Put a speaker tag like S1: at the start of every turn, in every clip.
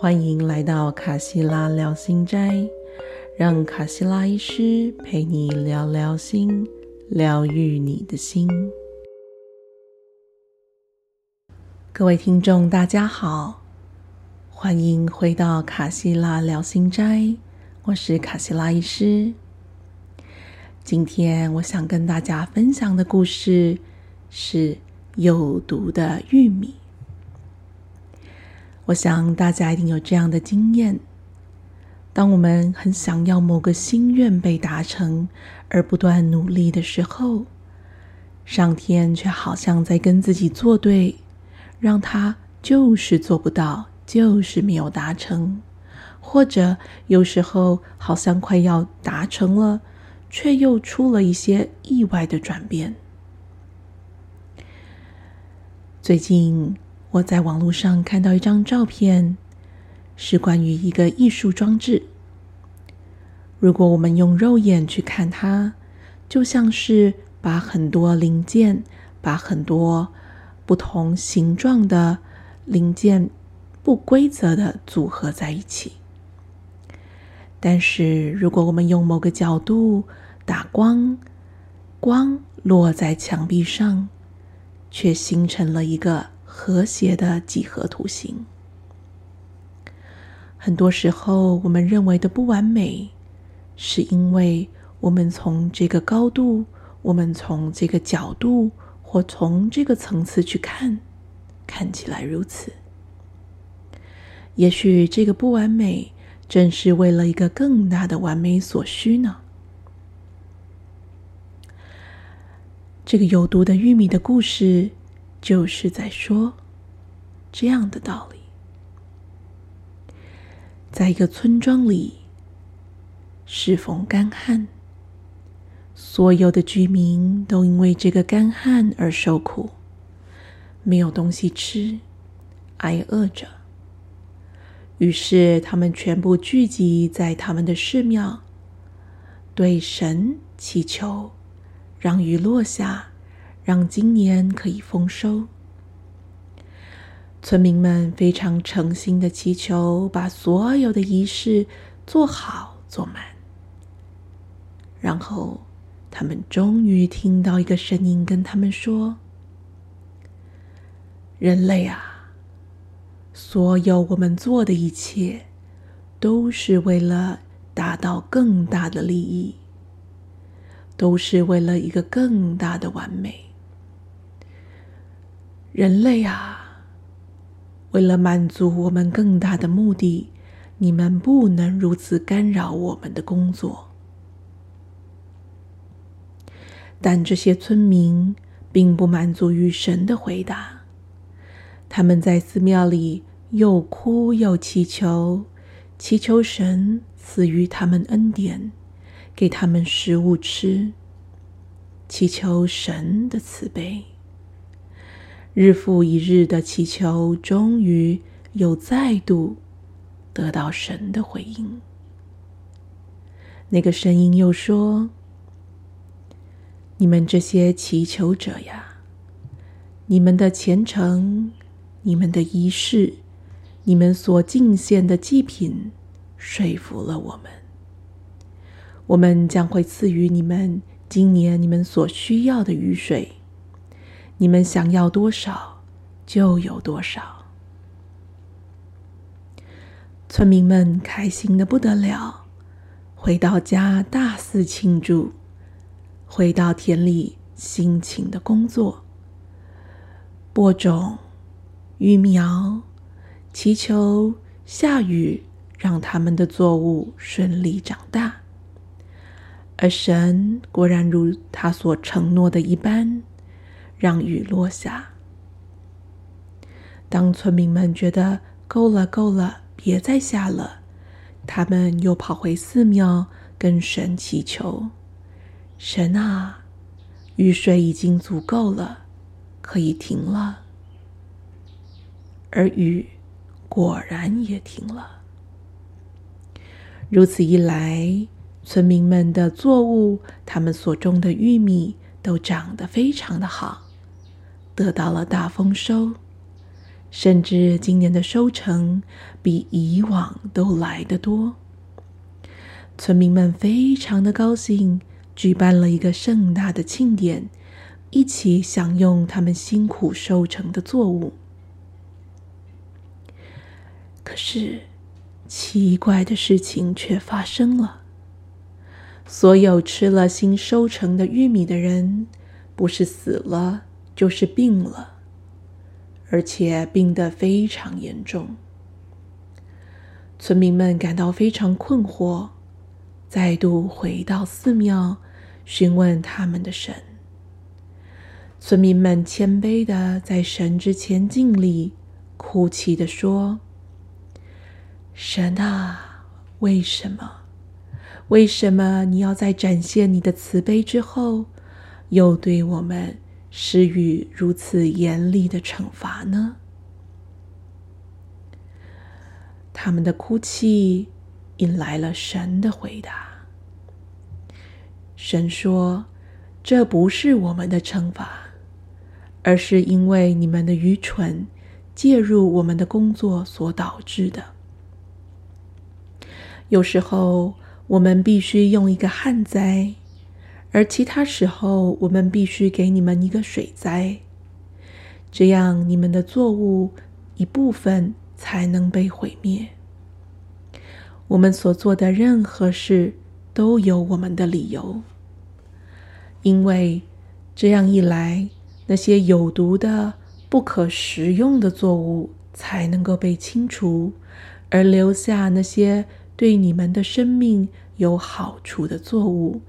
S1: 欢迎来到卡西拉聊心斋，让卡西拉医师陪你聊聊心，疗愈你的心。各位听众，大家好，欢迎回到卡西拉聊心斋，我是卡西拉医师。今天我想跟大家分享的故事是有毒的玉米。我想大家一定有这样的经验：当我们很想要某个心愿被达成，而不断努力的时候，上天却好像在跟自己作对，让他就是做不到，就是没有达成；或者有时候好像快要达成了，却又出了一些意外的转变。最近。我在网络上看到一张照片，是关于一个艺术装置。如果我们用肉眼去看它，就像是把很多零件、把很多不同形状的零件不规则的组合在一起。但是，如果我们用某个角度打光，光落在墙壁上，却形成了一个。和谐的几何图形。很多时候，我们认为的不完美，是因为我们从这个高度、我们从这个角度或从这个层次去看，看起来如此。也许这个不完美，正是为了一个更大的完美所需呢。这个有毒的玉米的故事。就是在说这样的道理。在一个村庄里，适逢干旱，所有的居民都因为这个干旱而受苦，没有东西吃，挨饿着。于是，他们全部聚集在他们的寺庙，对神祈求，让雨落下。让今年可以丰收。村民们非常诚心的祈求，把所有的仪式做好做满。然后，他们终于听到一个声音跟他们说：“人类啊，所有我们做的一切，都是为了达到更大的利益，都是为了一个更大的完美。”人类啊，为了满足我们更大的目的，你们不能如此干扰我们的工作。但这些村民并不满足于神的回答，他们在寺庙里又哭又祈求，祈求神赐予他们恩典，给他们食物吃，祈求神的慈悲。日复一日的祈求，终于又再度得到神的回应。那个声音又说：“你们这些祈求者呀，你们的虔诚、你们的仪式、你们所敬献的祭品，说服了我们。我们将会赐予你们今年你们所需要的雨水。”你们想要多少，就有多少。村民们开心的不得了，回到家大肆庆祝，回到田里辛勤的工作，播种、育苗，祈求下雨，让他们的作物顺利长大。而神果然如他所承诺的一般。让雨落下。当村民们觉得够了，够了，别再下了，他们又跑回寺庙跟神祈求：“神啊，雨水已经足够了，可以停了。”而雨果然也停了。如此一来，村民们的作物，他们所种的玉米，都长得非常的好。得到了大丰收，甚至今年的收成比以往都来得多。村民们非常的高兴，举办了一个盛大的庆典，一起享用他们辛苦收成的作物。可是，奇怪的事情却发生了。所有吃了新收成的玉米的人，不是死了，就是病了，而且病得非常严重。村民们感到非常困惑，再度回到寺庙询问他们的神。村民们谦卑的在神之前敬礼，哭泣的说：“神啊，为什么？”为什么你要在展现你的慈悲之后，又对我们施予如此严厉的惩罚呢？他们的哭泣引来了神的回答。神说：“这不是我们的惩罚，而是因为你们的愚蠢介入我们的工作所导致的。有时候。”我们必须用一个旱灾，而其他时候我们必须给你们一个水灾，这样你们的作物一部分才能被毁灭。我们所做的任何事都有我们的理由，因为这样一来，那些有毒的、不可食用的作物才能够被清除，而留下那些。对你们的生命有好处的作物，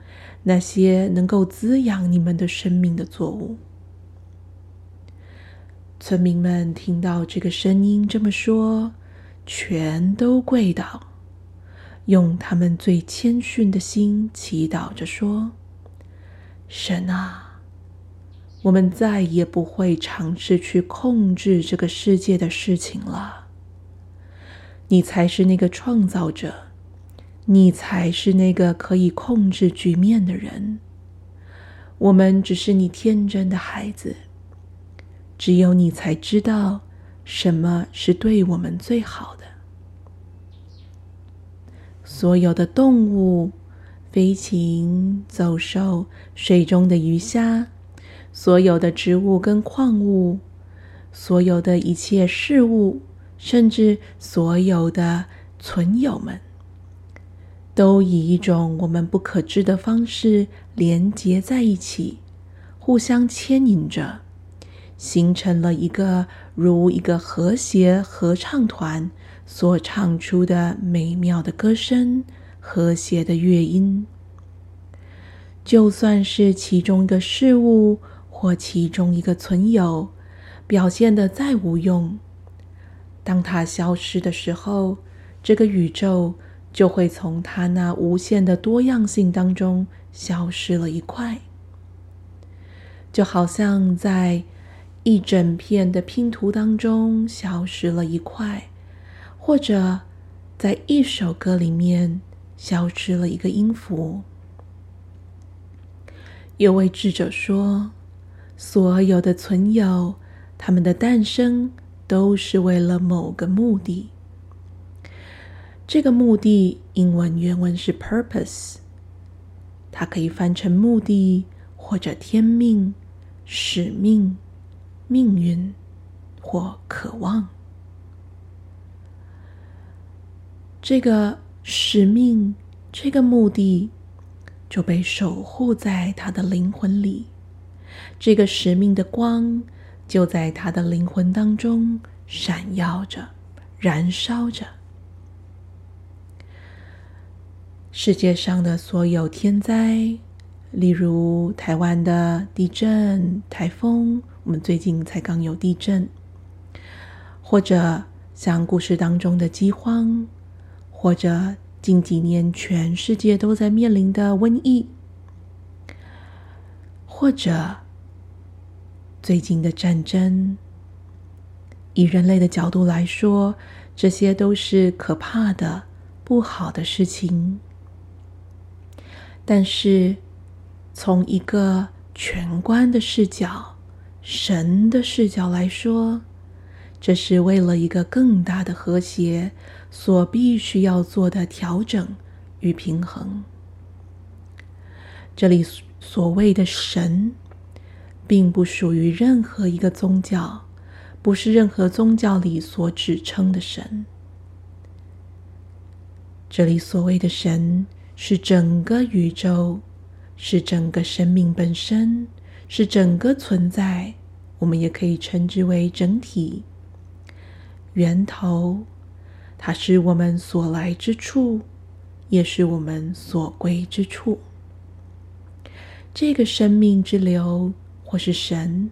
S1: 那些能够滋养你们的生命的作物。村民们听到这个声音这么说，全都跪倒，用他们最谦逊的心祈祷着说：“神啊，我们再也不会尝试去控制这个世界的事情了。”你才是那个创造者，你才是那个可以控制局面的人。我们只是你天真的孩子，只有你才知道什么是对我们最好的。所有的动物、飞禽走兽、水中的鱼虾，所有的植物跟矿物，所有的一切事物。甚至所有的存友们，都以一种我们不可知的方式连结在一起，互相牵引着，形成了一个如一个和谐合唱团所唱出的美妙的歌声、和谐的乐音。就算是其中一个事物或其中一个存有表现的再无用。当它消失的时候，这个宇宙就会从它那无限的多样性当中消失了一块，就好像在一整片的拼图当中消失了一块，或者在一首歌里面消失了一个音符。有位智者说：“所有的存有，它们的诞生。”都是为了某个目的。这个目的英文原文是 purpose，它可以翻成目的或者天命、使命、命运或渴望。这个使命、这个目的就被守护在他的灵魂里。这个使命的光。就在他的灵魂当中闪耀着，燃烧着。世界上的所有天灾，例如台湾的地震、台风，我们最近才刚有地震，或者像故事当中的饥荒，或者近几年全世界都在面临的瘟疫，或者。最近的战争，以人类的角度来说，这些都是可怕的、不好的事情。但是，从一个全观的视角、神的视角来说，这是为了一个更大的和谐所必须要做的调整与平衡。这里所谓的神，并不属于任何一个宗教，不是任何宗教里所指称的神。这里所谓的神，是整个宇宙，是整个生命本身，是整个存在。我们也可以称之为整体。源头，它是我们所来之处，也是我们所归之处。这个生命之流，或是神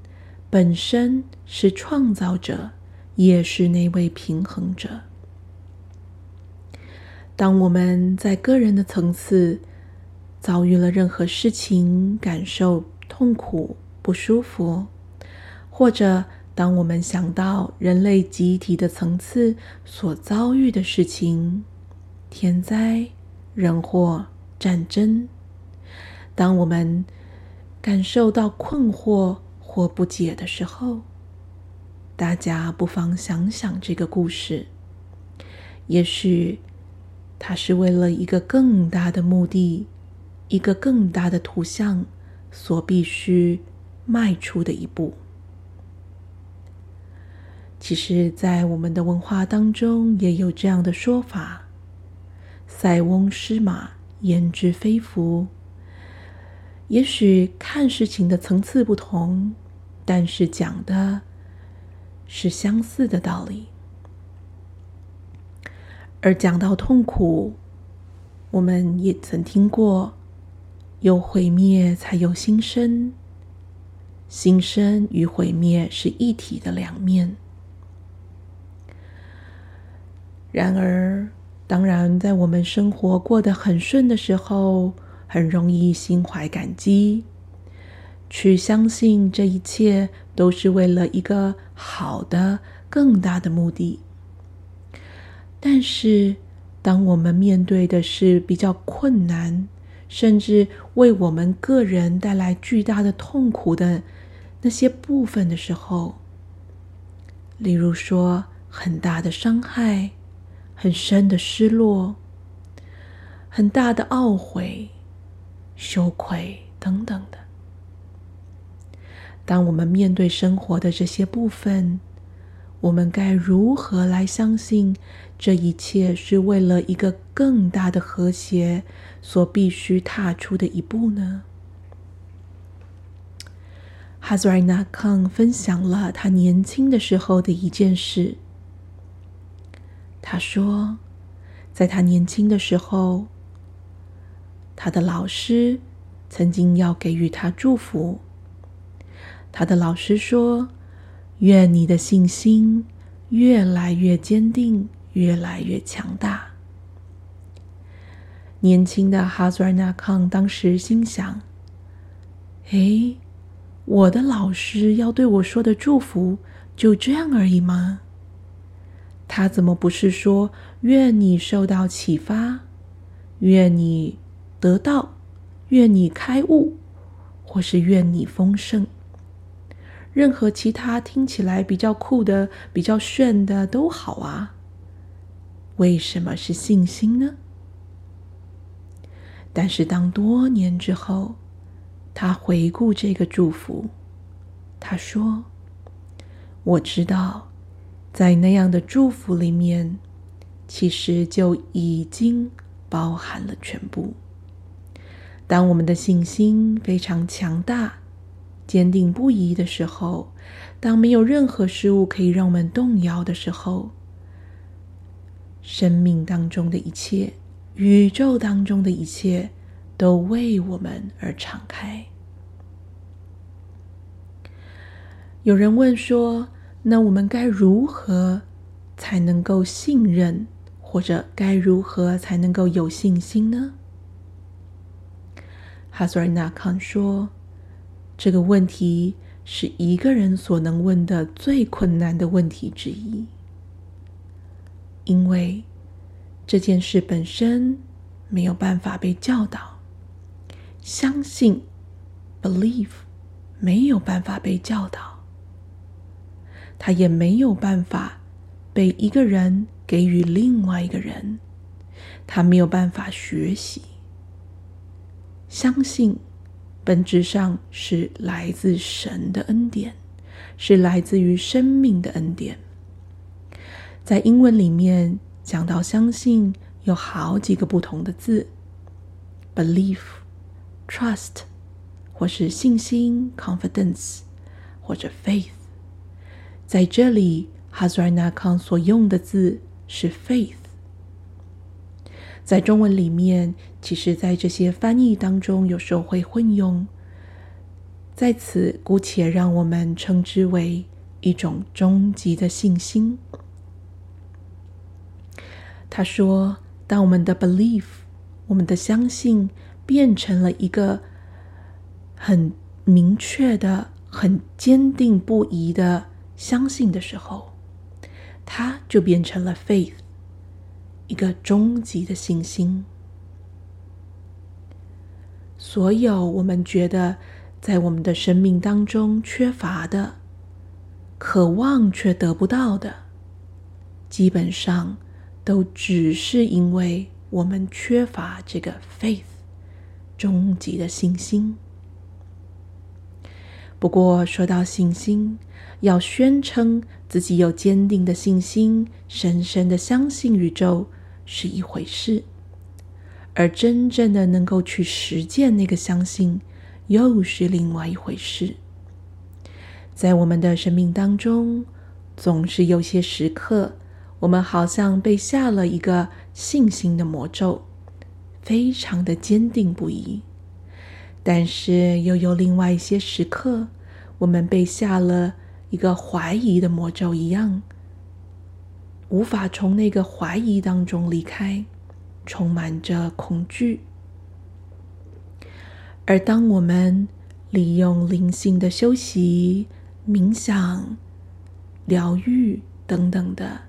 S1: 本身，是创造者，也是那位平衡者。当我们在个人的层次遭遇了任何事情，感受痛苦、不舒服，或者当我们想到人类集体的层次所遭遇的事情，天灾、人祸、战争，当我们感受到困惑或不解的时候，大家不妨想想这个故事，也许它是为了一个更大的目的、一个更大的图像所必须迈出的一步。其实，在我们的文化当中，也有这样的说法：“塞翁失马，焉知非福。”也许看事情的层次不同，但是讲的是相似的道理。而讲到痛苦，我们也曾听过：“有毁灭，才有新生。”新生与毁灭是一体的两面。然而，当然，在我们生活过得很顺的时候，很容易心怀感激，去相信这一切都是为了一个好的、更大的目的。但是，当我们面对的是比较困难，甚至为我们个人带来巨大的痛苦的那些部分的时候，例如说很大的伤害。很深的失落，很大的懊悔、羞愧等等的。当我们面对生活的这些部分，我们该如何来相信这一切是为了一个更大的和谐所必须踏出的一步呢？哈兹瑞纳康分享了他年轻的时候的一件事。他说，在他年轻的时候，他的老师曾经要给予他祝福。他的老师说：“愿你的信心越来越坚定，越来越强大。”年轻的哈兹尔纳康当时心想：“哎，我的老师要对我说的祝福就这样而已吗？”他怎么不是说愿你受到启发，愿你得到，愿你开悟，或是愿你丰盛？任何其他听起来比较酷的、比较炫的都好啊。为什么是信心呢？但是当多年之后，他回顾这个祝福，他说：“我知道。”在那样的祝福里面，其实就已经包含了全部。当我们的信心非常强大、坚定不移的时候，当没有任何事物可以让我们动摇的时候，生命当中的一切、宇宙当中的一切，都为我们而敞开。有人问说。那我们该如何才能够信任，或者该如何才能够有信心呢？哈索尔纳康说：“这个问题是一个人所能问的最困难的问题之一，因为这件事本身没有办法被教导，相信 （believe） 没有办法被教导。”它也没有办法被一个人给予另外一个人，它没有办法学习。相信本质上是来自神的恩典，是来自于生命的恩典。在英文里面讲到相信，有好几个不同的字：belief、trust，或是信心 （confidence），或者 faith。在这里，哈苏尔纳康所用的字是 faith。在中文里面，其实，在这些翻译当中，有时候会混用。在此，姑且让我们称之为一种终极的信心。他说：“当我们的 belief，我们的相信，变成了一个很明确的、很坚定不移的。”相信的时候，它就变成了 faith，一个终极的信心。所有我们觉得在我们的生命当中缺乏的、渴望却得不到的，基本上都只是因为我们缺乏这个 faith，终极的信心。不过说到信心，要宣称自己有坚定的信心、深深的相信宇宙是一回事，而真正的能够去实践那个相信，又是另外一回事。在我们的生命当中，总是有些时刻，我们好像被下了一个信心的魔咒，非常的坚定不移。但是又有另外一些时刻，我们被下了一个怀疑的魔咒一样，无法从那个怀疑当中离开，充满着恐惧。而当我们利用灵性的休息、冥想、疗愈等等的，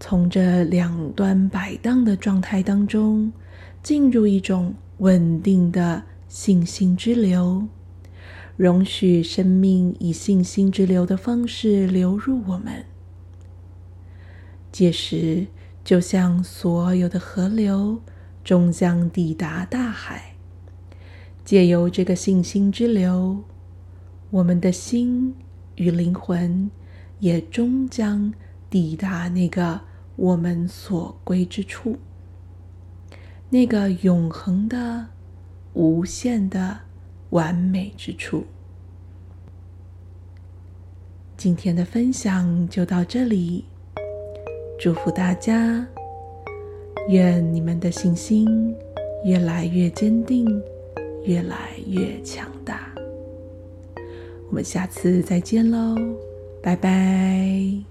S1: 从这两端摆荡的状态当中，进入一种稳定的。信心之流，容许生命以信心之流的方式流入我们。届时，就像所有的河流终将抵达大海。借由这个信心之流，我们的心与灵魂也终将抵达那个我们所归之处，那个永恒的。无限的完美之处。今天的分享就到这里，祝福大家，愿你们的信心越来越坚定，越来越强大。我们下次再见喽，拜拜。